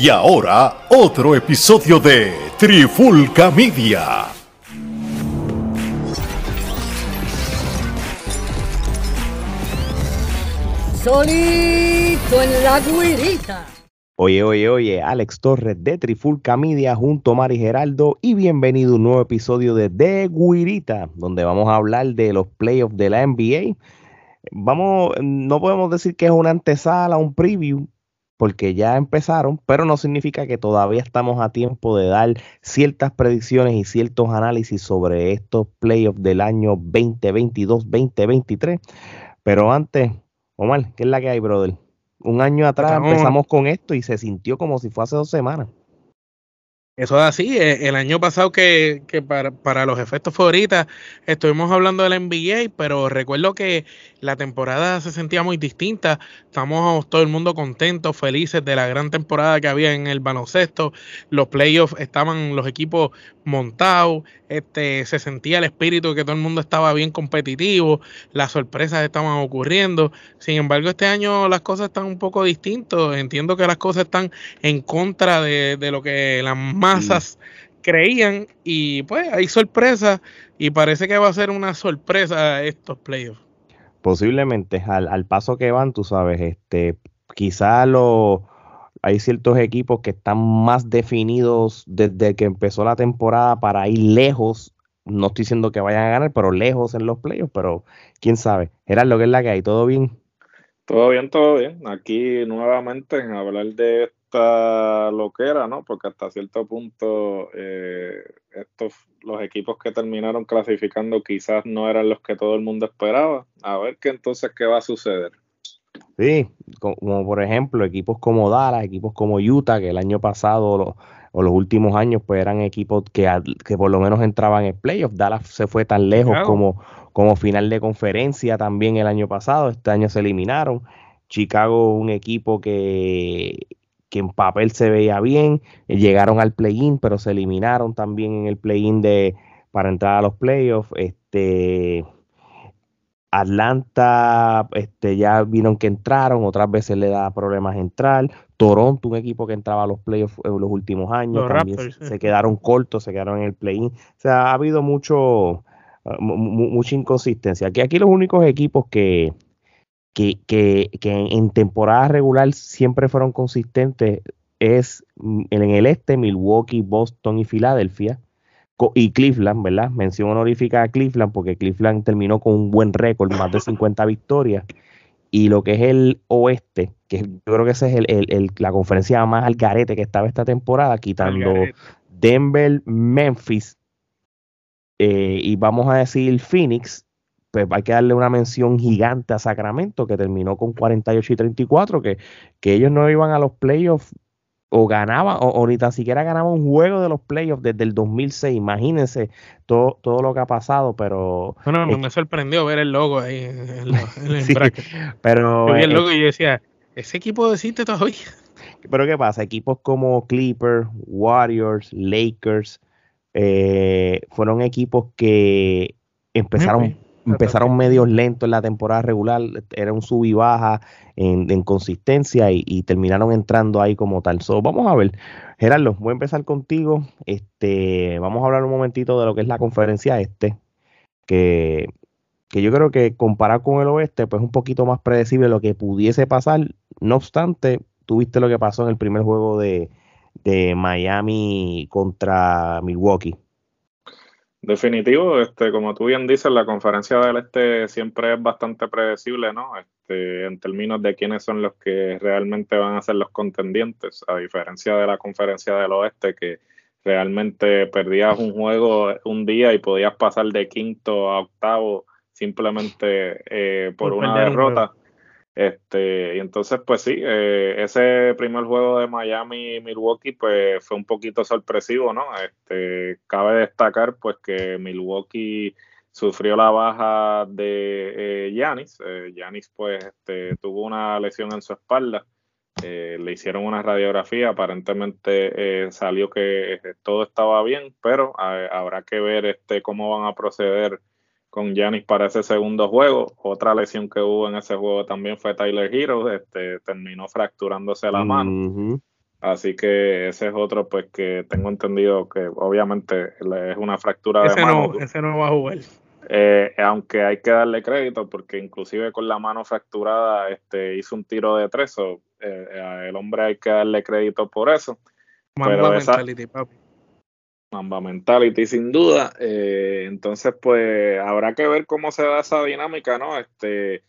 Y ahora, otro episodio de Trifulca Media. Solito en la guirita. Oye, oye, oye, Alex Torres de Trifulca Media junto a Mari Geraldo y bienvenido a un nuevo episodio de De Guirita, donde vamos a hablar de los playoffs de la NBA. Vamos, no podemos decir que es una antesala, un preview, porque ya empezaron, pero no significa que todavía estamos a tiempo de dar ciertas predicciones y ciertos análisis sobre estos playoffs del año 2022-2023. Pero antes, Omar, ¿qué es la que hay, brother? Un año atrás Estamos- empezamos con esto y se sintió como si fue hace dos semanas. Eso es así. eh, El año pasado que, que para, para los efectos favoritas estuvimos hablando del NBA, pero recuerdo que la temporada se sentía muy distinta. Estamos todo el mundo contentos, felices de la gran temporada que había en el baloncesto. Los playoffs estaban los equipos montados. Este, se sentía el espíritu de que todo el mundo estaba bien competitivo. Las sorpresas estaban ocurriendo. Sin embargo, este año las cosas están un poco distintas. Entiendo que las cosas están en contra de, de lo que las masas creían y pues hay sorpresas y parece que va a ser una sorpresa estos playoffs. Posiblemente, al, al paso que van, tú sabes, este, quizá lo, hay ciertos equipos que están más definidos desde que empezó la temporada para ir lejos. No estoy diciendo que vayan a ganar, pero lejos en los playoffs, pero quién sabe. Era lo que es la que hay, todo bien. Todo bien, todo bien. Aquí nuevamente en hablar de esta loquera, ¿no? Porque hasta cierto punto eh, estos los equipos que terminaron clasificando quizás no eran los que todo el mundo esperaba. A ver qué entonces qué va a suceder. Sí, co- como por ejemplo equipos como Dallas, equipos como Utah, que el año pasado lo- o los últimos años pues eran equipos que, que por lo menos entraban en playoffs. Dallas se fue tan lejos como, como final de conferencia también el año pasado, este año se eliminaron. Chicago, un equipo que, que en papel se veía bien, eh, llegaron al play-in, pero se eliminaron también en el play-in de para entrar a los playoffs. Este, Atlanta, este, ya vieron que entraron, otras veces le da problemas entrar. Toronto, un equipo que entraba a los playoffs en los últimos años, Los también Raptors, se, se quedaron cortos, se quedaron en el play-in. O sea, ha habido mucho, mu- mu- mucha inconsistencia. Aquí, aquí los únicos equipos que, que, que, que en, temporada regular siempre fueron consistentes es mm, en el este, Milwaukee, Boston y Filadelfia y Cleveland, ¿verdad? Mención honorífica a Cleveland porque Cleveland terminó con un buen récord, más de 50 victorias. Y lo que es el oeste, que yo creo que esa es el- el- el- la conferencia más al garete que estaba esta temporada, quitando. Denver, Memphis eh, y vamos a decir Phoenix, pues hay que darle una mención gigante a Sacramento, que terminó con 48 y 34, que, que ellos no iban a los playoffs o ganaban, o, o ni tan siquiera ganaban un juego de los playoffs desde el 2006. Imagínense todo, todo lo que ha pasado, pero... Bueno, no me sorprendió ver el logo ahí en, el Sí, pero, Yo vi el eh, logo y yo decía, ¿ese equipo existe todavía? Pero ¿qué pasa? Equipos como Clippers, Warriors, Lakers, eh, fueron equipos que empezaron, Memphis, empezaron medios lentos en la temporada regular, era un sub y baja en, en consistencia y, y terminaron entrando ahí como tal. So, vamos a ver, Gerardo, voy a empezar contigo. Este, vamos a hablar un momentito de lo que es la conferencia este, que, que yo creo que comparado con el oeste, pues un poquito más predecible lo que pudiese pasar. No obstante, tuviste lo que pasó en el primer juego de, de Miami contra Milwaukee. Definitivo, este, como tú bien dices, la conferencia del este siempre es bastante predecible, ¿no? Este, en términos de quiénes son los que realmente van a ser los contendientes, a diferencia de la conferencia del oeste, que realmente perdías un juego un día y podías pasar de quinto a octavo simplemente eh, por, Por una derrota. Este, y entonces, pues sí, eh, ese primer juego de Miami y Milwaukee, pues fue un poquito sorpresivo, ¿no? Este, cabe destacar, pues, que Milwaukee sufrió la baja de Yanis. Eh, Yanis, pues, este, tuvo una lesión en su espalda. Eh, le hicieron una radiografía, aparentemente eh, salió que eh, todo estaba bien, pero eh, habrá que ver este, cómo van a proceder con Giannis para ese segundo juego. Otra lesión que hubo en ese juego también fue Tyler Hero, este, terminó fracturándose la mano. Así que ese es otro, pues que tengo entendido que obviamente es una fractura ese de mano. No, ese no va a jugar. Eh, aunque hay que darle crédito porque inclusive con la mano fracturada este, hizo un tiro de tres, o, eh, el hombre hay que darle crédito por eso. Mamba papi. Mamba mentality, sin duda. Eh, entonces, pues habrá que ver cómo se da esa dinámica, ¿no? Este,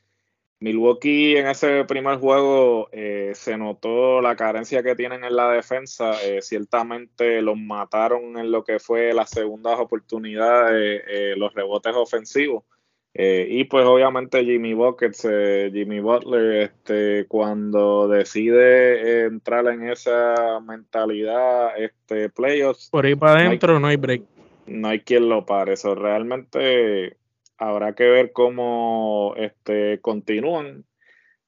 Milwaukee en ese primer juego eh, se notó la carencia que tienen en la defensa. Eh, ciertamente los mataron en lo que fue las segundas oportunidades, eh, los rebotes ofensivos. Y pues obviamente Jimmy Buckets, Jimmy Butler, este, cuando decide entrar en esa mentalidad, este, playoffs. Por ahí para adentro no hay, break. No hay quien lo pare. Eso realmente habrá que ver cómo este, continúan.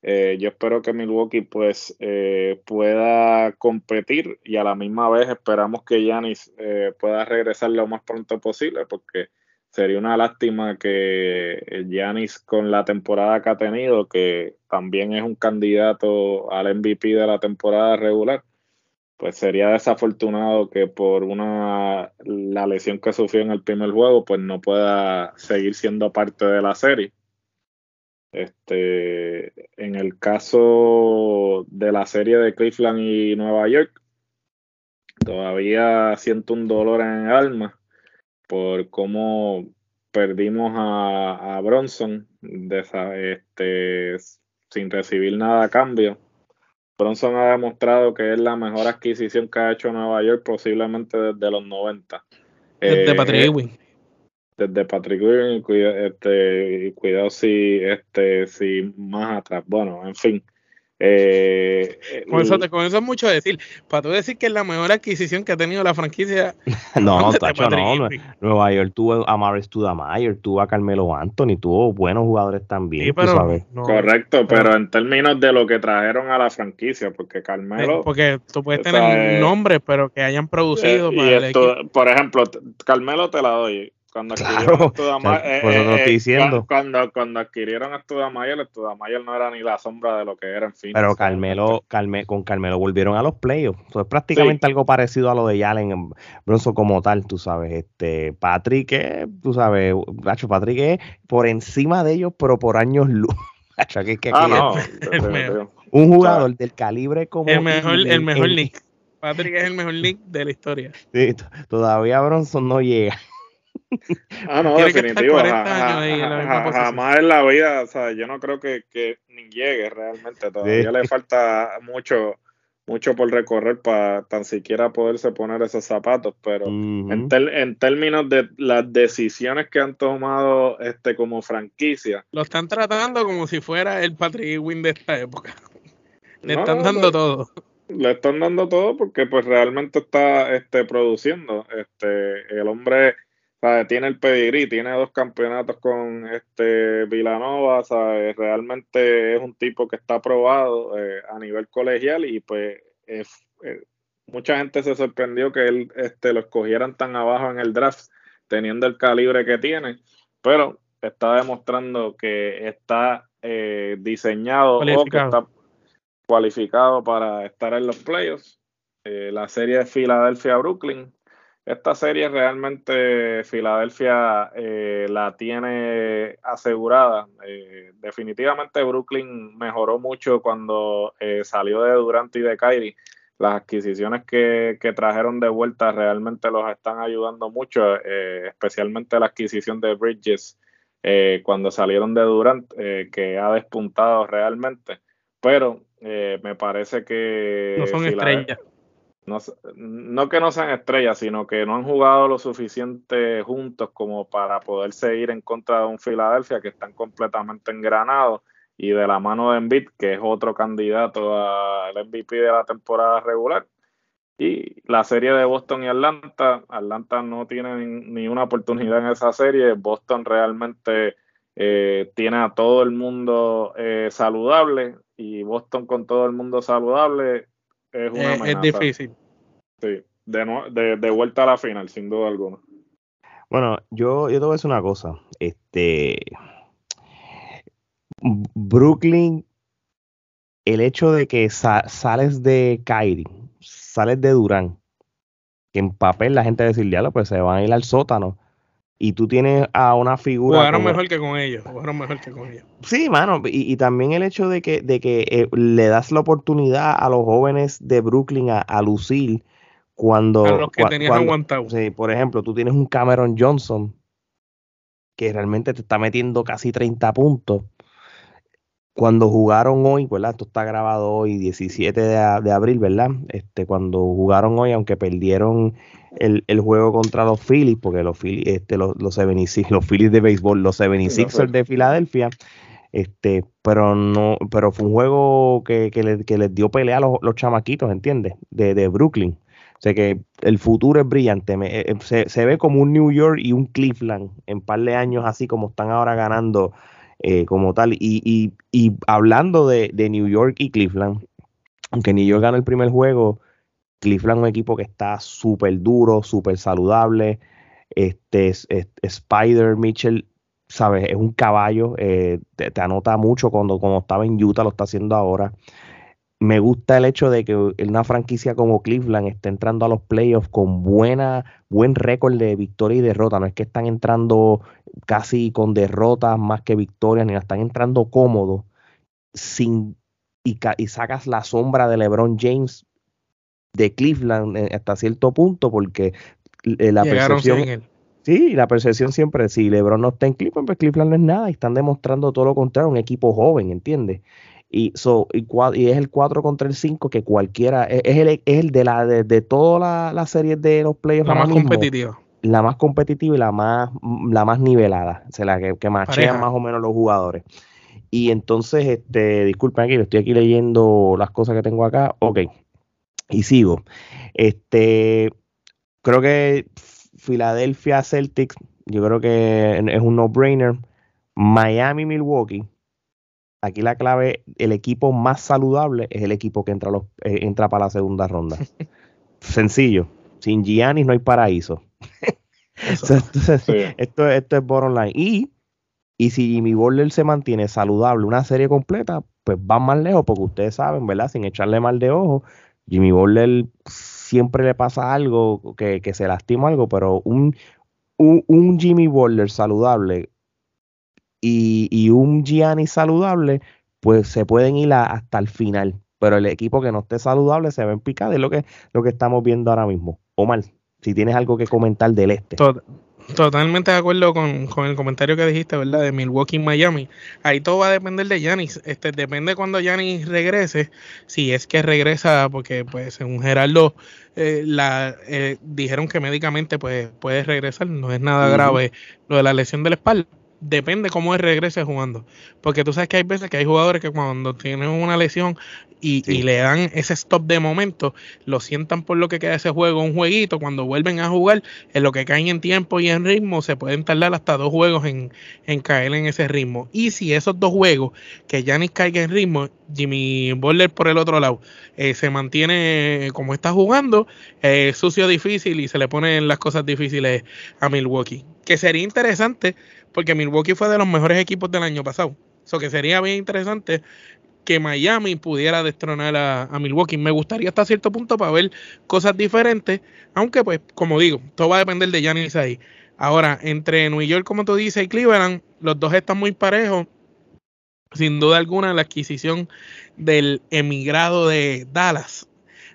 Eh, yo espero que Milwaukee pues eh, pueda competir y a la misma vez esperamos que Yanis eh, pueda regresar lo más pronto posible porque sería una lástima que Yanis con la temporada que ha tenido, que también es un candidato al MVP de la temporada regular, pues sería desafortunado que por una la lesión que sufrió en el primer juego, pues no pueda seguir siendo parte de la serie. Este, en el caso de la serie de Cleveland y Nueva York, todavía siento un dolor en el alma por cómo perdimos a, a Bronson de este, sin recibir nada a cambio Bronson ha demostrado que es la mejor adquisición que ha hecho Nueva York posiblemente desde los 90. Desde eh, Patrick Ewing. Desde Patrick Ewing y cuidado, este, cuidado si, este, si más atrás. Bueno, en fin. Eh, con, eso, con eso es mucho decir. Para tú decir que es la mejor adquisición que ha tenido la franquicia. no, tacho, no, Nueva York tuvo a Maris Tudamayer, tuvo a Carmelo Anthony, tuvo buenos jugadores también. Correcto, pero, en términos de lo que trajeron a la franquicia, porque Carmelo. Porque tú puedes tener nombres, pero que hayan producido. Eh, por ejemplo, Carmelo te la doy cuando adquirieron a cuando, cuando, adquirieron a Studamayer, no era ni la sombra de lo que era en fin. Pero Carmelo, con Carmelo volvieron a los playoffs. es prácticamente algo parecido a lo de Allen Bronson como tal, tú sabes. Este Patrick, es, tú sabes, Gacho, Patrick es por encima de ellos, pero por años luz. ah, no, un jugador del calibre como el mejor, el mejor. Patrick es el mejor link de la historia. Sí, todavía Bronson no llega. Ah, no, definitivo. jamás en la vida, o sea, yo no creo que, que ni llegue realmente. Todavía le falta mucho, mucho por recorrer para tan siquiera poderse poner esos zapatos. Pero en, en términos de las decisiones que han tomado este como franquicia. Lo están tratando como si fuera el Patrick Win de esta época. Le están dando todo le están dando todo porque pues realmente está este produciendo este el hombre tiene el pedigrí, tiene dos campeonatos con este Villanova, realmente es un tipo que está aprobado eh, a nivel colegial y pues eh, mucha gente se sorprendió que él este, lo escogieran tan abajo en el draft, teniendo el calibre que tiene, pero está demostrando que está eh, diseñado o que está cualificado. para estar en los playoffs. la serie de Filadelfia-Brooklyn esta serie realmente Filadelfia eh, la tiene asegurada. Eh, definitivamente Brooklyn mejoró mucho cuando eh, salió de Durant y de Kyrie. Las adquisiciones que, trajeron de vuelta realmente los están ayudando mucho, especialmente la adquisición de Bridges cuando salieron de Durant, que ha despuntado realmente. Pero me parece que... No son estrellas no, que no sean estrellas, sino que no han jugado lo suficiente juntos como para poder seguir en contra de un Filadelfia que están completamente engranados y de la mano de Embiid, que es otro candidato al MVP de la temporada regular. Y la serie de Boston y Atlanta, Atlanta no tiene ni una oportunidad en esa serie. Boston realmente eh, tiene a todo el mundo eh, saludable y Boston con todo el mundo saludable es una eh, Es difícil. Sí, de, de, vuelta a la final, sin duda alguna. Bueno, yo, yo te voy a decir una cosa. Este. Brooklyn, el hecho de que sales de Kyrie, sales de Durán, que en papel la gente decir, diablo, pues se van a ir al sótano. Y tú tienes a una figura. Jugaron mejor que con ellos. Jugaron mejor que con ellos. Sí, mano. Y, también el hecho de que, de que eh, le das la oportunidad a los jóvenes de Brooklyn a, lucir cuando. A los que tenías aguantado. Sí, por ejemplo, tú tienes un Cameron Johnson que realmente te está metiendo casi 30 puntos cuando jugaron hoy, ¿verdad? Esto está grabado hoy, 17 de, abril, ¿verdad? Este, cuando jugaron hoy, aunque perdieron el, juego contra los Phillies, porque los Phillies, este, los, los, los Phillies de béisbol, los 76ers de Filadelfia, este, pero no, pero fue un juego que, que, les dio pelea a los, los chamaquitos, ¿entiendes? De, de, Brooklyn. O sea que el futuro es brillante. Eh, se, se, ve como un New York y un Cleveland en par de años, así como están ahora ganando eh, como tal. Y, hablando de, New York y Cleveland, aunque New York gana el primer juego, Cleveland es un equipo que está súper duro, súper saludable. Este, Spider Mitchell, ¿sabes? Es un caballo, eh, te, anota mucho cuando como estaba en Utah, lo está haciendo ahora me gusta el hecho de que una franquicia como Cleveland esté entrando a los playoffs con buena, buen récord de victoria y derrota. No es que están entrando casi con derrotas más que victorias, ni están entrando cómodos sin y, y, sacas la sombra de LeBron James de Cleveland eh, hasta cierto punto, porque eh, la percepción. Sí, la percepción siempre, si LeBron no está en Cleveland, pues Cleveland no es nada, y están demostrando todo lo contrario, un equipo joven, ¿entiendes? Y, so, y, es el 4 contra el 5 que cualquiera, e, es, el, es el de la de, de todas las series de los playoffs. La más competitiva. La más competitiva y la más, la más nivelada, o sea, la que, que machean más o menos los jugadores. Y entonces, este, disculpen aquí, estoy aquí leyendo las cosas que tengo acá. Ok, y sigo. Este, creo que Philadelphia Celtics, yo creo que es un no-brainer. Miami, Milwaukee, aquí la clave, el equipo más saludable es el equipo que entra, los, eh, entra para la segunda ronda. Sencillo. Sin Giannis no hay paraíso. esto, esto es bottom line. Y, y si Jimmy Butler se mantiene saludable una serie completa, pues va más lejos, porque ustedes saben, ¿verdad? Sin echarle mal de ojo, Jimmy Butler siempre le pasa algo, que, que se lastima algo, pero un, un, un Jimmy Butler saludable y, un Gianni saludable, pues se pueden ir hasta el final. Pero el equipo que no esté saludable se ve en picada, es lo que, lo que estamos viendo ahora mismo. Omar, si tienes algo que comentar del este. Totalmente de acuerdo con, el comentario que dijiste, ¿verdad? De Milwaukee Miami. Ahí todo va a depender de Yanis. Este, depende cuando Yanis regrese. Si es que regresa, porque pues según Gerardo eh, la, eh, dijeron que médicamente pues puede regresar. No es nada grave lo de la lesión de la espalda depende cómo él regrese jugando. Porque tú sabes que hay veces que hay jugadores que cuando tienen una lesión y, le dan ese stop de momento, lo sientan por lo que queda ese juego, un jueguito, cuando vuelven a jugar, en lo que caen en tiempo y en ritmo, se pueden tardar hasta dos juegos en, caer en ese ritmo. Y si esos dos juegos, que Yanis caiga en ritmo, Jimmy Butler por el otro lado, eh, se mantiene como está jugando, eh, sucio, difícil y se le ponen las cosas difíciles a Milwaukee. Que sería interesante porque Milwaukee fue de los mejores equipos del año pasado. Eso que sería bien interesante que Miami pudiera destronar a, Milwaukee. Me gustaría hasta cierto punto para ver cosas diferentes, aunque pues, como digo, todo va a depender de Giannis ahí. Ahora, entre New York, como tú dices, y Cleveland, los dos están muy parejos. Sin duda alguna, la adquisición del emigrado de Dallas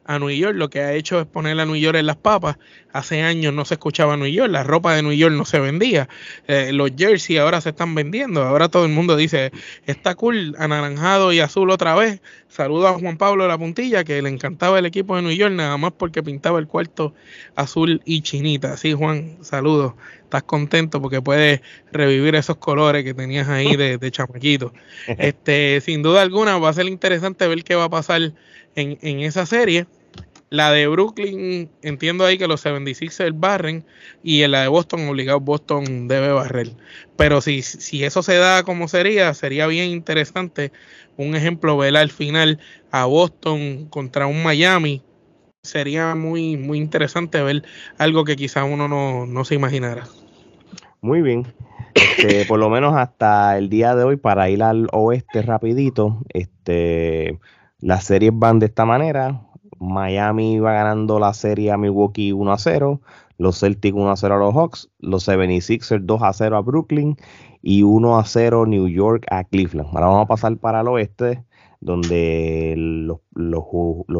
a New York, lo que ha hecho es poner a New York en las papas. Hace años no se escuchaba New York, la ropa de New York no se vendía. Eh, los jerseys ahora se están vendiendo. Ahora todo el mundo dice, está cool, anaranjado y azul otra vez. Saludo a Juan Pablo de la Puntilla, que le encantaba el equipo de New York, nada más porque pintaba el cuarto azul y chinita. Sí, Juan, saludos. Estás contento porque puedes revivir esos colores que tenías ahí de, de chamaquito. Este, sin duda alguna, va a ser interesante ver qué va a pasar en, en esa serie. La de Brooklyn, entiendo ahí que los 76ers barren y en la de Boston, obligado Boston debe barrer. Pero si, si eso se da como sería, sería bien interesante. Un ejemplo, ver al final a Boston contra un Miami. Sería muy, muy interesante ver algo que quizá uno no, no se imaginara. Muy bien. Este, por lo menos hasta el día de hoy, para ir al oeste rapidito, este, las series van de esta manera. Miami va ganando la serie a Milwaukee 1 a 0, los Celtics 1 a 0 a los Hawks, los 76ers 2 a 0 a Brooklyn y 1 a 0 New York a Cleveland. Ahora vamos a pasar para el oeste, donde los,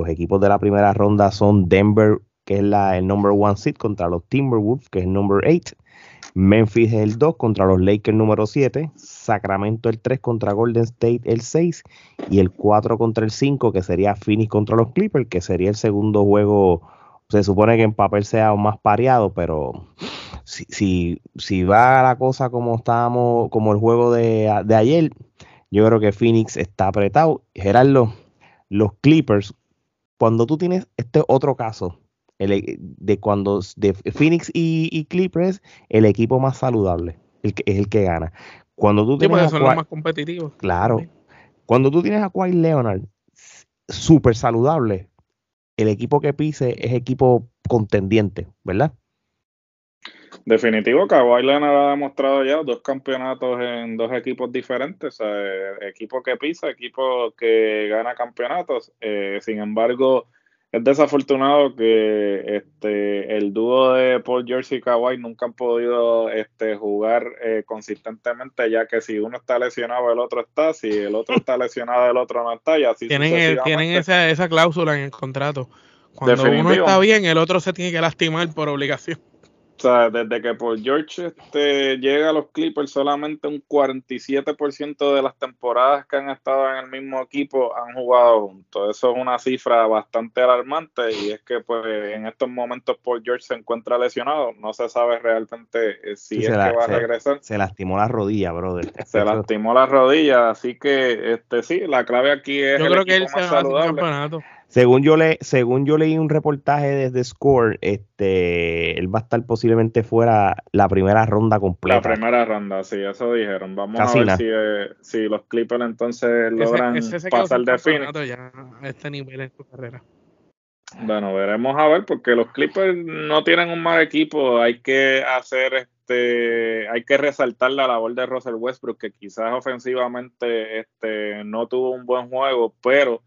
equipos de la primera ronda son Denver, que es la, el number one seed, contra los Timberwolves, que es el number 8. Memphis el 2 contra los Lakers número 7, Sacramento el 3 contra Golden State el 6 y el 4 contra el 5 que sería Phoenix contra los Clippers, que sería el segundo juego, se supone que en papel sea más pareado, pero si, si, va la cosa como estábamos, como el juego de, ayer, yo creo que Phoenix está apretado. Gerardo, los Clippers, cuando tú tienes este otro caso, e, de cuando de Phoenix y, Clippers, el equipo más saludable el que, es el que gana. Cuando tú tienes son los más competitivos. Claro. Cuando tú tienes a Kawhi Leonard súper saludable, el equipo que pise es equipo contendiente, ¿verdad? Definitivo, Kawhi Leonard ha demostrado ya dos campeonatos en dos equipos diferentes, equipo que pisa, equipo que gana campeonatos. Eh, sin embargo, es desafortunado que este el dúo de Paul George y Kawhi nunca han podido este, jugar eh, consistentemente, ya que si uno está lesionado, el otro está, si el otro está lesionado, el otro no está, y así Tienen, tienen esa, esa cláusula en el contrato. Cuando uno está bien, el otro se tiene que lastimar por obligación. O sea, desde que por George este, llega a los Clippers, solamente un 47% de las temporadas que han estado en el mismo equipo han jugado juntos. Eso es una cifra bastante alarmante y es que pues en estos momentos Paul George se encuentra lesionado. No se sabe realmente eh, si es que va a regresar. Se lastimó la rodilla, brother. Se lastimó la rodilla, así que este sí, la clave aquí es Yo creo que él se va a campeonato. Según yo le, según yo leí un reportaje desde Score, este, él va a estar posiblemente fuera la primera ronda completa. La primera ronda, sí, eso dijeron. Vamos a ver si, eh, si, los Clippers entonces logran pasar de fin. este nivel en su carrera. Bueno, veremos a ver, porque los Clippers no tienen un mal equipo. Hay que hacer este, hay que resaltar la labor de Russell Westbrook, que quizás ofensivamente este, no tuvo un buen juego, pero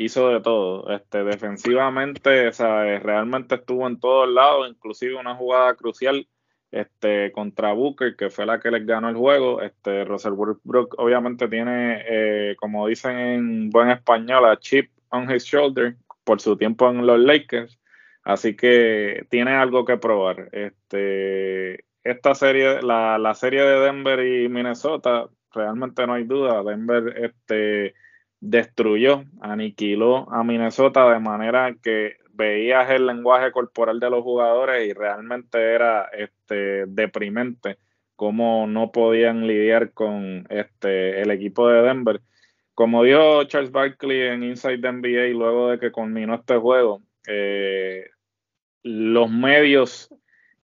hizo de todo. Este, defensivamente, sea, realmente estuvo en todos lados, inclusive una jugada crucial este, contra Booker, que fue la que les ganó el juego. Este, Russell Brook obviamente tiene, eh, como dicen en buen español, a chip on his shoulder por su tiempo en los Lakers. Así que tiene algo que probar. Este, esta serie, la, la serie de Denver y Minnesota, realmente no hay duda. Denver, este, destruyó, aniquiló a Minnesota de manera que veías el lenguaje corporal de los jugadores y realmente era este deprimente cómo no podían lidiar con este el equipo de Denver. Como dijo Charles Barkley en Inside NBA luego de que culminó este juego, eh, los medios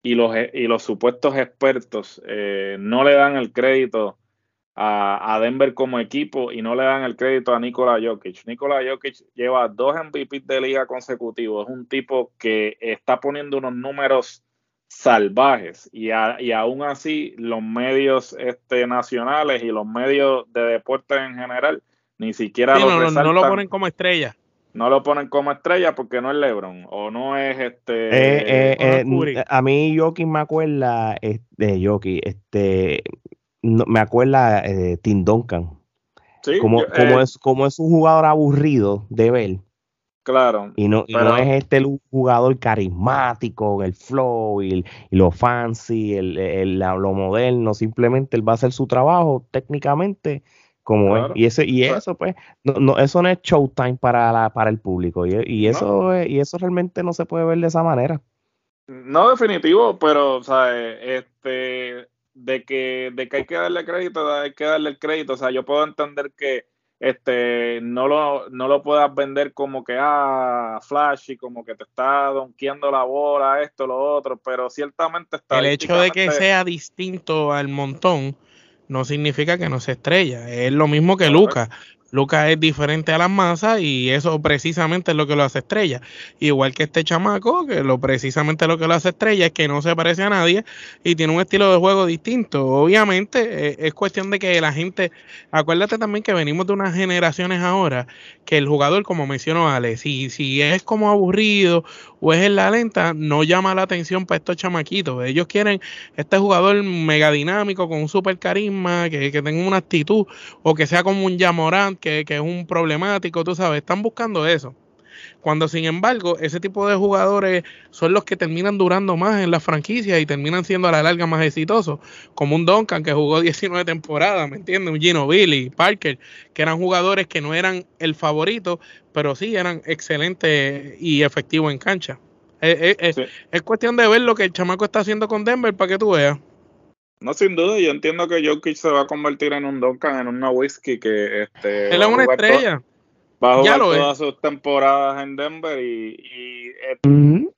y los, y los supuestos expertos eh, no le dan el crédito a, Denver como equipo y no le dan el crédito a Nikola Jokic. Nikola Jokic lleva dos MVP de liga consecutivos. Es un tipo que está poniendo unos números salvajes y, y aún así los medios este, nacionales y los medios de deporte en general ni siquiera lo no, no, lo ponen como estrella no lo ponen como estrella porque no es LeBron o no es este eh, eh, eh, a mí Jokic me acuerda de Jokic este me acuerda eh, Tim Duncan. como, como, eh, es, como es un jugador aburrido de ver. Claro. Y no, no es este jugador carismático, el flow y, lo fancy, el, el, lo moderno. Simplemente él va a hacer su trabajo técnicamente como es. Y, ese, y eso, pues, no, eso no es showtime para, la, para el público. Y, eso, y eso realmente no se puede ver de esa manera. No, definitivo, pero, o sea, este, de que, de que hay que darle crédito, hay que darle el crédito. O sea, yo puedo entender que este no lo, no lo puedas vender como que ah, flashy, como que te está donkeando la bola, esto, lo otro, pero ciertamente está. El hecho de que sea distinto al montón no significa que no se estrella. Es lo mismo que Lucas. Lucas es diferente a las masas y eso precisamente es lo que lo hace estrella. Igual que este chamaco, que lo precisamente lo que lo hace estrella es que no se parece a nadie y tiene un estilo de juego distinto. Obviamente eh, es cuestión de que la gente, acuérdate también que venimos de unas generaciones ahora que el jugador, como mencionó Ale, si, si es como aburrido o es en la lenta, no llama la atención para estos chamaquitos. Ellos quieren este jugador mega dinámico con un super carisma, que, que tenga una actitud o que sea como un Yamorant que, es un problemático, tú sabes, están buscando eso. Cuando sin embargo ese tipo de jugadores son los que terminan durando más en la franquicia y terminan siendo a la larga más exitosos, como un Duncan que jugó 19 temporadas, ¿me entiendes? Un Gino Billy, Parker, que eran jugadores que no eran el favorito, pero sí eran excelentes y efectivos en cancha. Es, es cuestión de ver lo que el chamaco está haciendo con Denver para que tú veas. No, sin duda, yo entiendo que Jokic se va a convertir en un Duncan, en una whisky que este. Él es una estrella. va a jugar todas sus temporadas en Denver y, eh,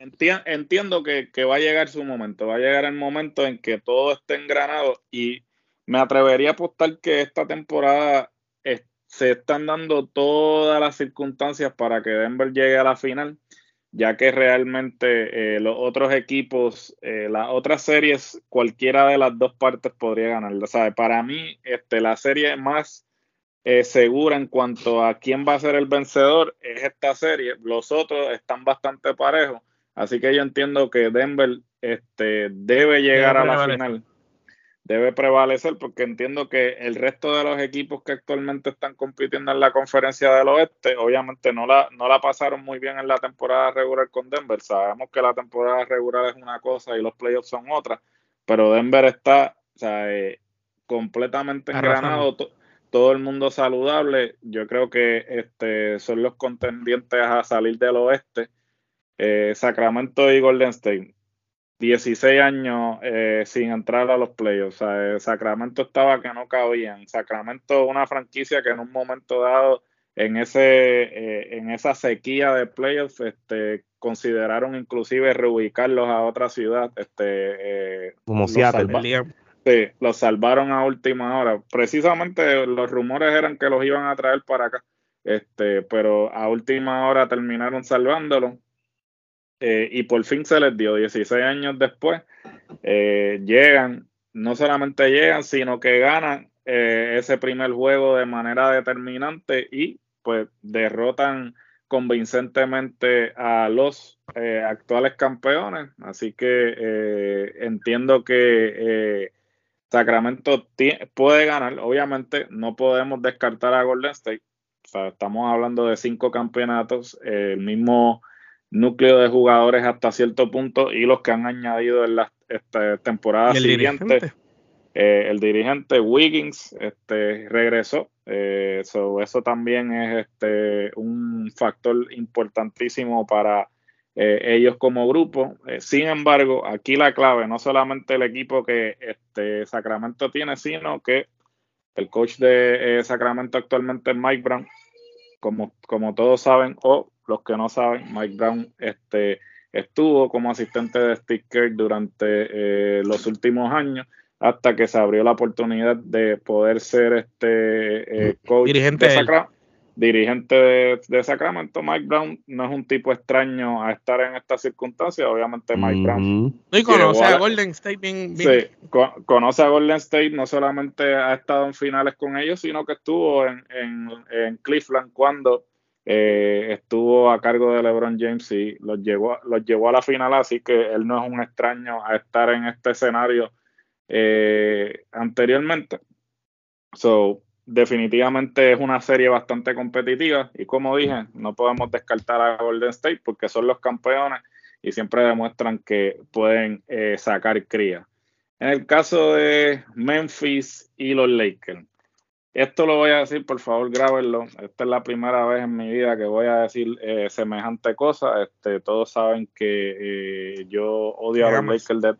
entiendo que, va a llegar su momento, va a llegar el momento en que todo esté engranado y me atrevería a apostar que esta temporada se están dando todas las circunstancias para que Denver llegue a la final ya que realmente eh, los otros equipos, eh, las otras series, cualquiera de las dos partes podría ganar. O para mí, este, la serie más eh, segura en cuanto a quién va a ser el vencedor es esta serie. Los otros están bastante parejos, así que yo entiendo que Denver este, debe llegar a la final debe prevalecer porque entiendo que el resto de los equipos que actualmente están compitiendo en la conferencia del oeste, obviamente no la, no la pasaron muy bien en la temporada regular con Denver. Sabemos que la temporada regular es una cosa y los playoffs son otra, pero Denver está eh, completamente engranado, todo el mundo saludable. Yo creo que este, son los contendientes a salir del oeste. Eh, Sacramento y Golden State 16 años eh, sin entrar a los playoffs. O sea, Sacramento estaba que no cabían. Sacramento, una franquicia que en un momento dado, en ese eh, en esa sequía de playoffs, este, consideraron inclusive reubicarlos a otra ciudad. Este, eh, Como Seattle. Sí, los salvaron a última hora. Precisamente los rumores eran que los iban a traer para acá. Este, pero a última hora terminaron salvándolo eh, y por fin se les dio 16 años después. Eh, llegan, no solamente llegan, sino que ganan eh, ese primer juego de manera determinante y pues derrotan convincentemente a los actuales campeones. Así que entiendo que Sacramento puede ganar. Obviamente no podemos descartar a Golden State. estamos hablando de cinco campeonatos. el mismo núcleo de jugadores hasta cierto punto y los que han añadido en las esta temporada siguiente. Eh, el dirigente Wiggins este, regresó. Eh, eso también es este, un factor importantísimo para eh, ellos como grupo. sin embargo, aquí la clave, no solamente el equipo que este, Sacramento tiene, sino que el coach de Sacramento actualmente es Mike Brown. Como, como todos saben, o los que no saben, Mike Brown este, estuvo como asistente de Steve durante eh, los últimos años hasta que se abrió la oportunidad de poder ser este eh, coach dirigente, de, dirigente de, Sacramento. Mike Brown no es un tipo extraño a estar en estas circunstancias. Obviamente Mike Brown. Y conoce a, Golden State bien, Sí, conoce a Golden State, no solamente ha estado en finales con ellos, sino que estuvo en, en Cleveland cuando eh, estuvo a cargo de LeBron James y los llevó, los llevó a la final, así que él no es un extraño a estar en este escenario eh, anteriormente. So, definitivamente es una serie bastante competitiva y como dije, no podemos descartar a Golden State porque son los campeones y siempre demuestran que pueden eh, sacar cría. En el caso de Memphis y los Lakers, esto lo voy a decir, por favor, grábenlo. Esta es la primera vez en mi vida que voy a decir eh, semejante cosa. Este, todos saben que eh, yo odio a los Lakers de,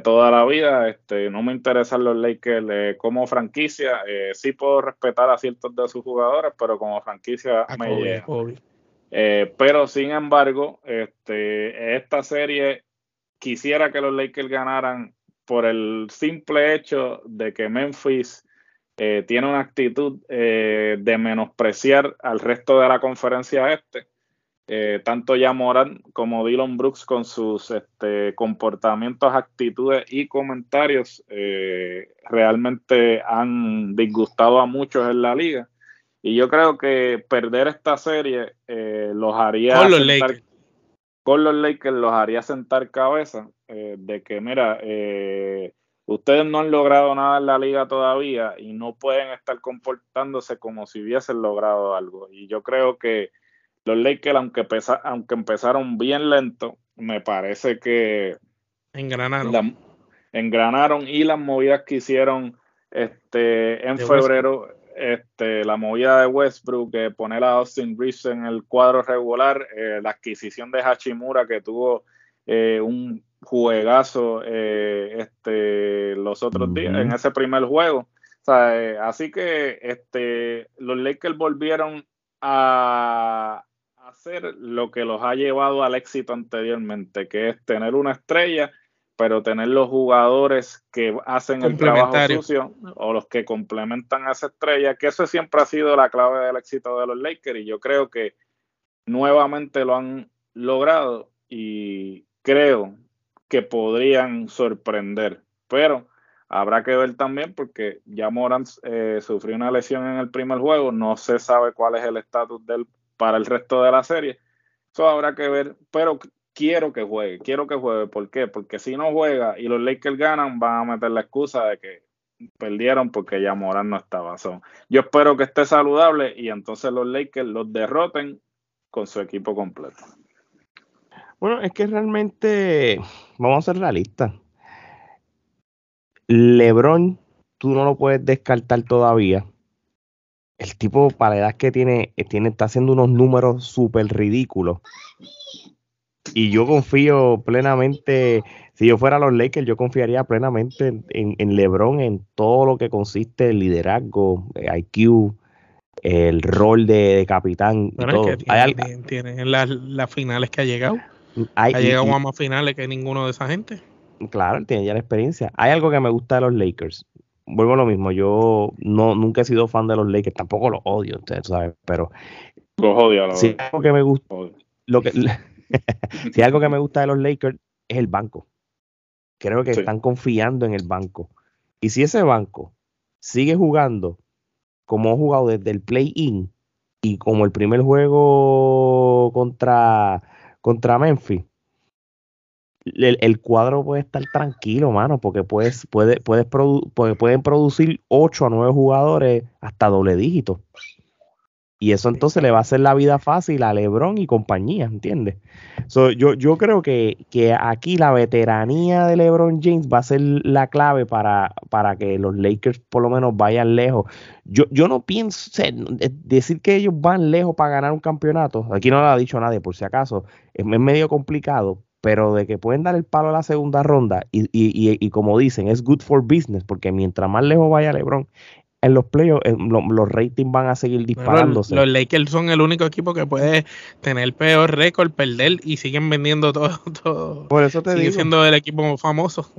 toda la vida. Este, no me interesan los Lakers eh, como franquicia. sí puedo respetar a ciertos de sus jugadores, pero como franquicia ah, me llega. pero sin embargo, este, esta serie quisiera que los Lakers ganaran por el simple hecho de que Memphis eh, tiene una actitud eh, de menospreciar al resto de la conferencia este. Eh, tanto ya Moran como Dylan Brooks con sus este, comportamientos, actitudes y comentarios realmente han disgustado a muchos en la liga. Y yo creo que perder esta serie los haría con los, sentar, Lakers. con los Lakers los haría sentar cabeza de que, mira, eh, ustedes no han logrado nada en la liga todavía y no pueden estar comportándose como si hubiesen logrado algo. Y yo creo que los Lakers, aunque, pesa, aunque empezaron bien lento, me parece que engranaron. La, engranaron y las movidas que hicieron este, en De febrero, este, la movida de Westbrook, que poner a Austin Reeves en el cuadro regular, eh, la adquisición de Hachimura que tuvo eh, un juegazo eh, este, los otros días, en ese primer juego. O sea, eh, así que este, los Lakers volvieron a hacer lo que los ha llevado al éxito anteriormente, que es tener una estrella, pero tener los jugadores que hacen el trabajo sucio o los que complementan a esa estrella, que eso siempre ha sido la clave del éxito de los Lakers y yo creo que nuevamente lo han logrado y creo que podrían sorprender. Pero habrá que ver también porque ya Morant eh, sufrió una lesión en el primer juego, no se sabe cuál es el estatus del para el resto de la serie. Eso habrá que ver, pero quiero que juegue, quiero que juegue. ¿Por qué? Porque si no juega y los Lakers ganan, van a meter la excusa de que perdieron porque ya Morant no estaba. So, yo espero que esté saludable y entonces los Lakers los derroten con su equipo completo. Bueno, es que realmente, vamos a ser realistas. LeBron, tú no lo puedes descartar todavía. El tipo, para la edad que tiene, tiene está haciendo unos números súper ridículos. Y yo confío plenamente, si yo fuera los Lakers, yo confiaría plenamente en, en LeBron en todo lo que consiste el liderazgo, IQ, el rol de, de capitán. Bueno, y todo. es que tiene, tiene- tiene las, las finales que ha llegado. hay- ha llegado y- a más finales que ninguno de esa gente. Claro, él tiene ya la experiencia. Hay algo que me gusta de los Lakers. Vuelvo a lo mismo, yo no, nunca he sido fan de los Lakers, tampoco los odio, saben, pero Los odio los si algo que me gusta, lo que, si algo que me gusta de los Lakers es el banco. Creo que Sí. están confiando en el banco. Y si ese banco sigue jugando como ha jugado desde el play-in y como el primer juego contra, contra Memphis, el, el cuadro puede estar tranquilo, mano, porque puedes, puede, puedes produ- puede- pueden producir 8 a 9 jugadores hasta doble dígito. Y eso entonces le va a hacer la vida fácil a LeBron y compañía, ¿entiendes? So, yo, yo creo que, que aquí la veteranía de LeBron James va a ser la clave para, para que los Lakers por lo menos vayan lejos. Yo, yo no pienso, eh, decir que ellos van lejos para ganar un campeonato, aquí no lo ha dicho nadie por si acaso, es, es medio complicado, pero de que pueden dar el palo a la segunda ronda y, y, y, y como dicen, es good for business, porque mientras más lejos vaya LeBron, en los playoffs eh, lo- los ratings van a seguir Bueno, disparándose. los Lakers son el único equipo que puede tener peor récord, perder y siguen vendiendo todo. todo. por eso te Sigue digo. siendo el equipo famoso.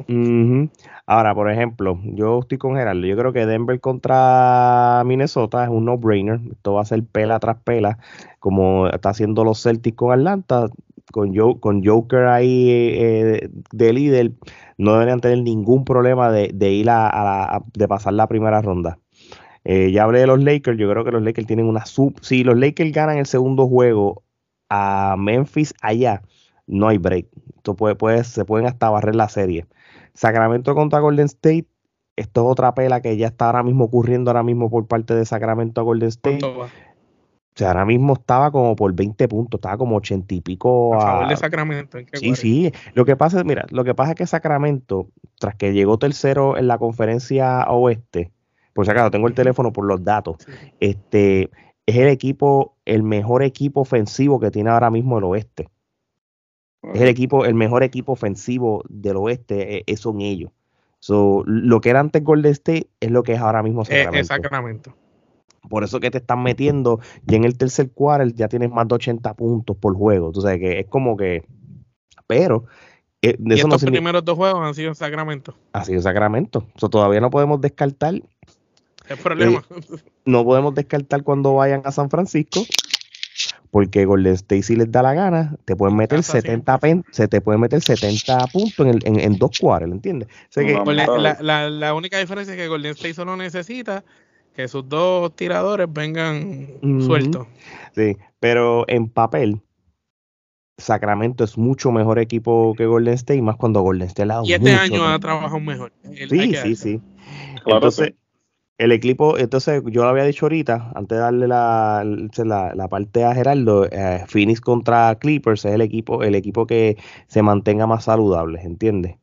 Ahora, por ejemplo, yo estoy con Gerardo. Yo creo que Denver contra Minnesota es un no-brainer. Esto va a ser pela tras pela, como está haciendo los Celtics con Atlanta. Con, Jo- con Joker ahí eh, de líder, no deberían tener ningún problema de, de ir a, a la- a- de pasar la primera ronda. Eh, ya hablé de los Lakers. Yo creo que los Lakers tienen una sub. Si los Lakers ganan el segundo juego a Memphis allá, no hay break. Esto puede, puede- se pueden hasta barrer la serie. Sacramento contra Golden State. Esto es otra pela que ya está ahora mismo ocurriendo ahora mismo por parte de Sacramento a Golden State. O sea, ahora mismo estaba como por 20 puntos, estaba como 80 y pico A favor a- de Sacramento. ¿en qué Sí, sí. Lo que pasa es, mira, lo que pasa es que Sacramento, tras que llegó tercero en la conferencia oeste, por si acaso tengo el teléfono por los datos, Sí. este es el equipo, el mejor equipo ofensivo que tiene ahora mismo el oeste. Es el equipo, el mejor equipo ofensivo del oeste, eh, eh, son ellos. So, lo que era antes Golden State es lo que es ahora mismo Eh, Sacramento. es Sacramento. Por eso que te están metiendo y en el tercer quarter ya tienes más de 80 puntos por juego. Entonces, que es como que. Pero. eh, Y eso no estos significa. primeros dos juegos han sido en Sacramento. Así es Sacramento. So, todavía no podemos descartar Es problema. Eh, no podemos descartar cuando vayan a San Francisco, porque Golden State si les da la gana, te pueden meter 70 se te pueden meter 70 puntos en, dos cuadros, ¿entiendes? la, única diferencia es que Golden State solo necesita que sus dos tiradores vengan sueltos. Sí, pero en papel, Sacramento es mucho mejor equipo que Golden State, más cuando Golden State la Y este año ha trabajado mejor. sí, sí, sí. entonces, el equipo, entonces yo lo había dicho ahorita, antes de darle la, la, parte a Gerardo, eh, Phoenix contra Clippers es el equipo, el equipo que se mantenga más saludable, ¿entiendes?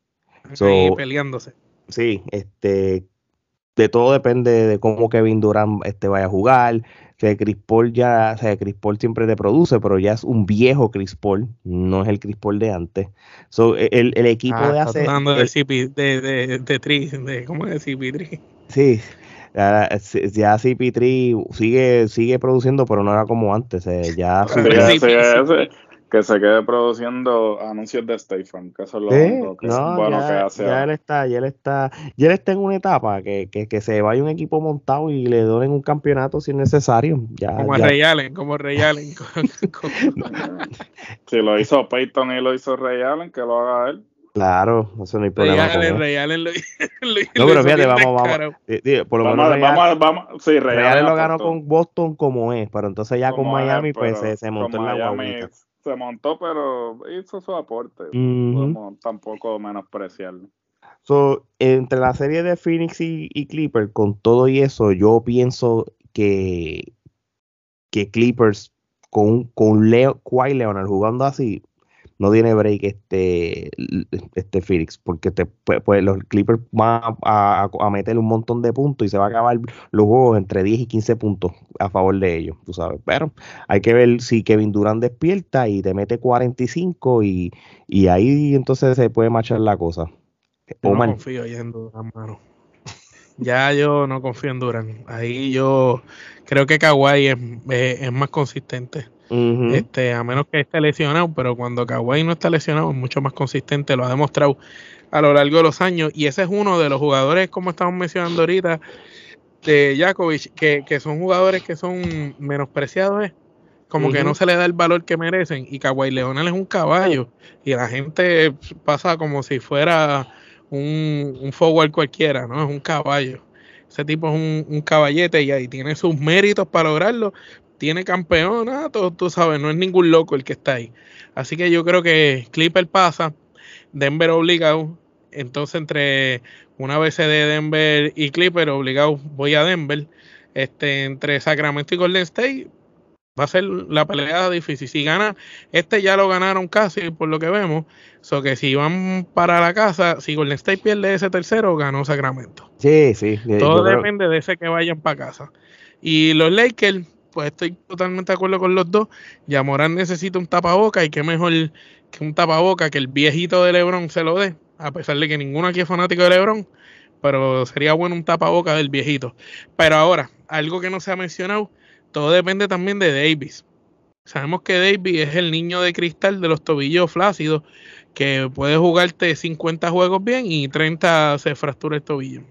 peleándose. Sí, este, de todo depende de cómo Kevin Durant este, vaya a jugar. O Chris Paul ya, o sea, Chris Paul siempre te produce, pero ya es un viejo Chris Paul, no es el Chris Paul de antes. So, e, el, el equipo ah, de hace. hablando de, CP, de, de, de, tri, de, ¿cómo es CP3? Sí, ya, ya CP3 sigue, sigue produciendo, pero no era como antes. Eh, ya, sí, que se quede produciendo anuncios de Stay que eso es lo único que bueno ya, que hace. Ya él está, ya él está, ya él está en una etapa que, que, que se vaya un equipo montado y le donen un campeonato si es necesario. Ya, como ya. Ray Allen, como Ray Allen. si lo hizo Peyton y lo hizo Ray Allen, que lo haga él. Claro, eso no hay problema. Ray Allen, Ray Allen lo, lo, No, pero fíjate, vamos, vamos. por lo vamos, menos vamos, vamos, sí, Ray, Allen lo ganó con Boston como es, pero entonces ya con Miami, pues se, se montó en la guaguita se montó, pero hizo su aporte. tampoco menospreciarlo. So, entre la serie de Phoenix y, Clippers, con todo y eso, yo pienso que, que Clippers con, con Leo, Kawhi Leonard jugando así, no tiene break este, este Phoenix, porque te, pues, los Clippers van a, a, meter un montón de puntos y se va a acabar los juegos entre 10 y 15 puntos a favor de ellos, tú sabes. Pero hay que ver si Kevin Durant despierta y te mete 45 y, y ahí entonces se puede marchar la cosa. no confío mano. Ya yo no confío en Durant. Ahí yo creo que Kawhi es, es más consistente este, a menos que esté lesionado, pero cuando Kawhi no está lesionado es mucho más consistente, lo ha demostrado a lo largo de los años. Y ese es uno de los jugadores, como estamos mencionando ahorita, de Jakovic, que, que son jugadores que son menospreciados, ¿eh? como que no se le da el valor que merecen. Y Kawhi Leonel es un caballo, y la gente pasa como si fuera un, un forward cualquiera, ¿no? Es un caballo. Ese tipo es un, un, caballete y ahí tiene sus méritos para lograrlo, tiene campeonato, tú sabes, no es ningún loco el que está ahí. Así que yo creo que Clipper pasa, Denver obligado, entonces entre una vez de Denver y Clipper obligado voy a Denver, este entre Sacramento y Golden State va a ser la pelea difícil. Si gana, este ya lo ganaron casi por lo que vemos, so que si van para la casa, si Golden State pierde ese tercero, ganó Sacramento. Sí, sí. Todo depende de ese que vayan para casa. Y los Lakers pues estoy totalmente de acuerdo con los dos. Ya Morán necesita un tapaboca y qué mejor que un tapaboca que el viejito de Lebron se lo dé, a pesar de que ninguno aquí es fanático de Lebron, pero sería bueno un tapaboca del viejito. Pero ahora, algo que no se ha mencionado, todo depende también de Davis. Sabemos que Davis es el niño de cristal de los tobillos flácidos que puede jugarte 50 juegos bien y 30 se fractura el tobillo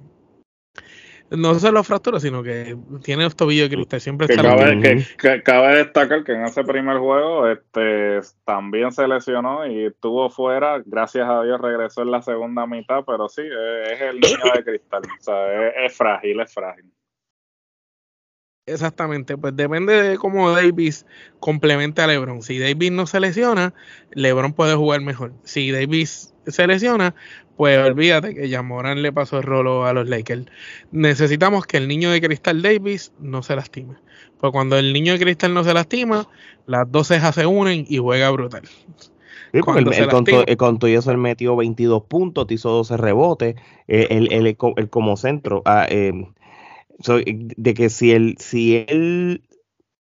no se lo fractura, sino que tiene los tobillos de cristal. Siempre está cabe, que, cabe destacar que en ese primer juego este, también se lesionó y estuvo fuera. Gracias a Dios regresó en la segunda mitad, pero sí, es, el niño de cristal. O sea, es, frágil, es frágil. Exactamente, pues depende de cómo Davis complemente a LeBron. Si Davis no se lesiona, LeBron puede jugar mejor. Si Davis se lesiona, pues olvídate que ya Morán le pasó el rolo a los Lakers. Necesitamos que el niño de Cristal Davis no se lastime. Pues cuando el niño de Cristal no se lastima, las dos cejas se unen y juega brutal. Sí, el, el, eso él metió 22 puntos, te hizo 12 rebotes, eh, el, como centro. Ah, eh, de que si él, si él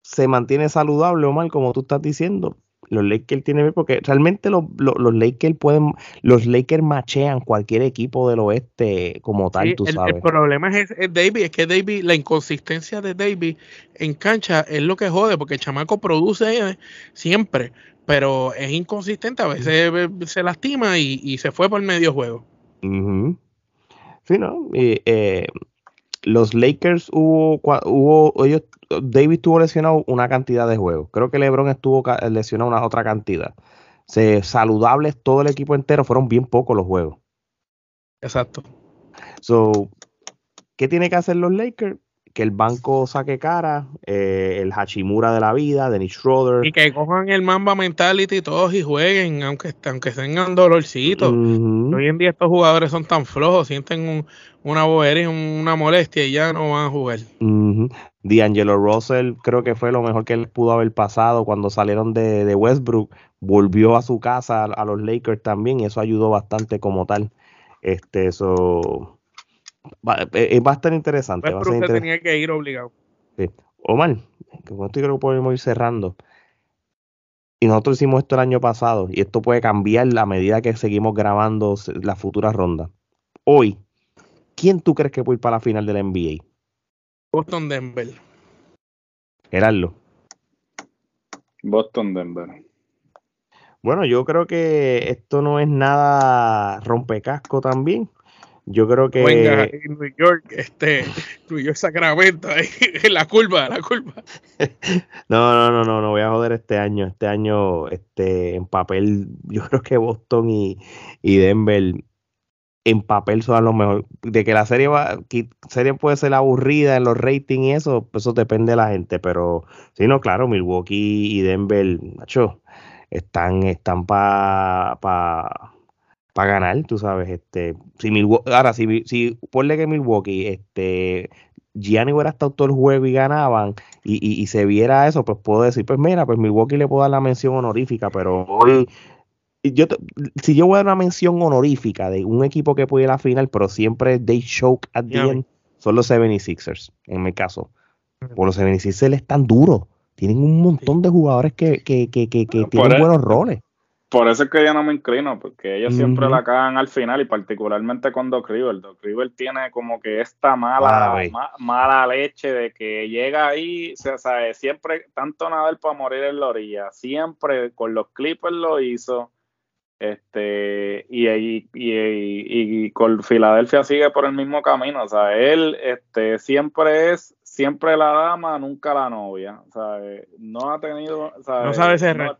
se mantiene saludable o mal, como tú estás diciendo, los Lakers tienen porque realmente los, los, Lakers pueden, los Lakers machean cualquier equipo del oeste como tal, tú sabes. El problema es, es David, es que David, la inconsistencia de David en cancha es lo que jode, porque el chamaco produce siempre, pero es inconsistente, a veces se lastima y, se fue por medio juego. Sí, ¿no? Y, eh, los Lakers hubo, hubo ellos, David estuvo lesionado una cantidad de juegos. Creo que LeBron estuvo lesionado una otra cantidad. Se, saludables todo el equipo entero, fueron bien pocos los juegos. Exacto. So, ¿qué tiene que hacer los Lakers? Que el banco saque cara, eh, el Hachimura de la vida, Dennis Schroeder. Y que cojan el Mamba Mentality todos y jueguen, aunque, aunque tengan dolorcito. Hoy en día estos jugadores son tan flojos, sienten un, una bobería, una molestia y ya no van a jugar. D'Angelo Russell creo que fue lo mejor que él pudo haber pasado cuando salieron de, de Westbrook. Volvió a su casa, a, los Lakers también, y eso ayudó bastante como tal. Este, eso va, eh, va a estar interesante. va a ser tenía que ir obligado. Sí. Omar, con esto creo que podemos ir cerrando. Y nosotros hicimos esto el año pasado y esto puede cambiar a medida que seguimos grabando la futura ronda. Hoy, ¿quién tú crees que puede ir para la final de la NBA? Boston Denver. Gerardo. Boston Denver. Bueno, yo creo que esto no es nada rompecasco también. Yo creo que. Venga, en New York, este, New York Sacramento, en la curva, la curva. no, no, no, no, no voy a joder este año. Este año, este, en papel, yo creo que Boston y, y Denver en papel son los mejores. De que la serie va, que serie puede ser aburrida en los ratings y eso, eso depende de la gente. Pero sí, no, claro, Milwaukee y Denver, macho, están, están para pa, para ganar, tú sabes, este, si Milwaukee, ahora si, si ponle que Milwaukee, este, Gianni hubiera estado todo el juego y ganaban y, y, se viera eso, pues puedo decir, pues mira, pues Milwaukee le puedo dar la mención honorífica, pero hoy, yo, si yo voy a dar una mención honorífica de un equipo que puede ir a la final, pero siempre they choke at the end, son los 76ers, en mi caso. Por los 76ers están duros, tienen un montón de jugadores que, que, que, que, que tienen buenos roles por eso es que yo no me inclino, porque ellos siempre la cagan al final y particularmente con Doc River. Doc River tiene como que esta mala, mala leche de que llega ahí, o sea, siempre tanto nadar para morir en la orilla, siempre con los Clippers lo hizo. Este, y, y, y, y, con Filadelfia sigue por el mismo camino. O sea, él este, siempre es, siempre la dama, nunca la novia. O sea, no ha tenido. no sabe cerrar.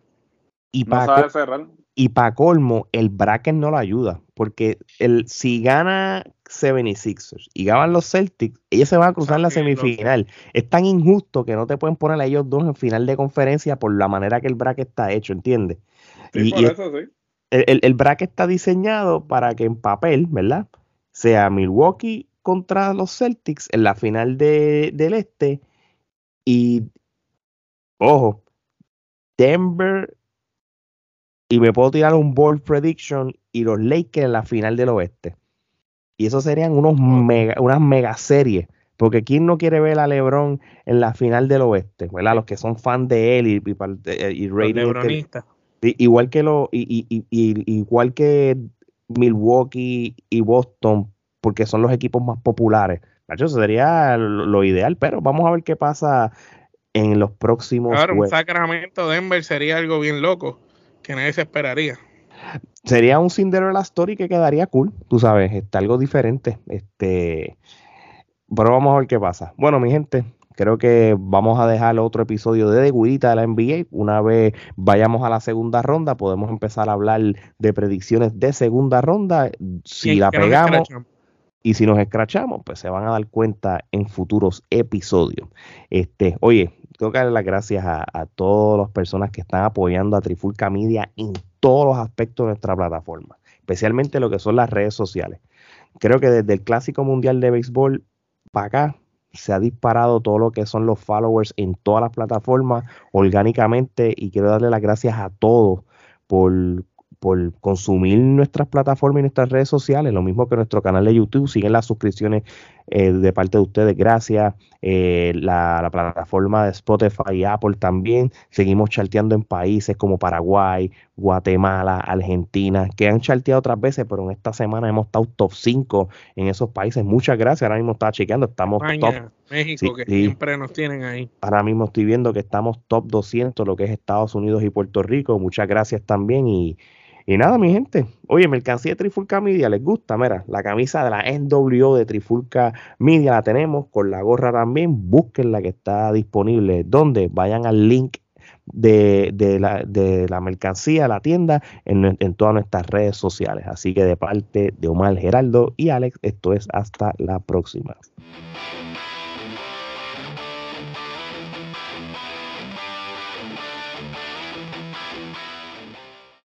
Y para colmo, el bracket no lo ayuda. Porque el, si gana 76ers y ganan los Celtics, ellos se van a cruzar en la semifinal. Es tan injusto que no te pueden poner a ellos dos en final de conferencia por la manera que el bracket está hecho, ¿entiendes? y, eso, sí. el, el, bracket está diseñado para que en papel, ¿verdad? Sea Milwaukee contra los Celtics en la final de, del este. Y, ojo, Denver y me puedo tirar un bold prediction y los Lakers en la final del oeste. Y eso serían unos mega, unas mega series. Porque ¿quién no quiere ver a LeBron en la final del oeste? ¿verdad? Los que son fan de él y, y, y, y igual que lo, y, igual que Milwaukee y Boston, porque son los equipos más populares. Eso sería lo, ideal, pero vamos a ver qué pasa en los próximos. Claro, un Sacramento Denver sería algo bien loco que nadie se esperaría. Sería un Cinderella Story que quedaría cool, tú sabes, está algo diferente. Este, pero vamos a ver qué pasa. Bueno, mi gente, creo que vamos a dejar otro episodio de Deguita de la NBA. Una vez vayamos a la segunda ronda, podemos empezar a hablar de predicciones de segunda ronda. Si la pegamos y si nos escrachamos, pues se van a dar cuenta en futuros episodios. Este, oye, tengo que darle las gracias a, todas las personas que están apoyando a Trifulca Media en todos los aspectos de nuestra plataforma, especialmente lo que son las redes sociales. Creo que desde el Clásico Mundial de Béisbol para acá se ha disparado todo lo que son los followers en todas las plataformas orgánicamente y quiero darle las gracias a todos por por consumir nuestras plataformas y nuestras redes sociales, lo mismo que nuestro canal de YouTube, siguen las suscripciones eh, de parte de ustedes, gracias, eh, la, plataforma de Spotify y Apple también, seguimos charteando en países como Paraguay, Guatemala, Argentina, que han charteado otras veces, pero en esta semana hemos estado top 5 en esos países, muchas gracias, ahora mismo estaba chequeando, estamos top. México, que siempre nos tienen ahí. Ahora mismo estoy viendo que estamos top 200, lo que es Estados Unidos y Puerto Rico, muchas gracias también y Y nada, mi gente. Oye, mercancía de Trifulca Media, ¿les gusta? Mira, la camisa de la NWO de Trifulca Media la tenemos, con la gorra también. Búsquenla que está disponible. ¿Dónde? Vayan al link de, la, de la mercancía, la tienda, en, en todas nuestras redes sociales. Así que de parte de Omar Geraldo y Alex, esto es hasta la próxima.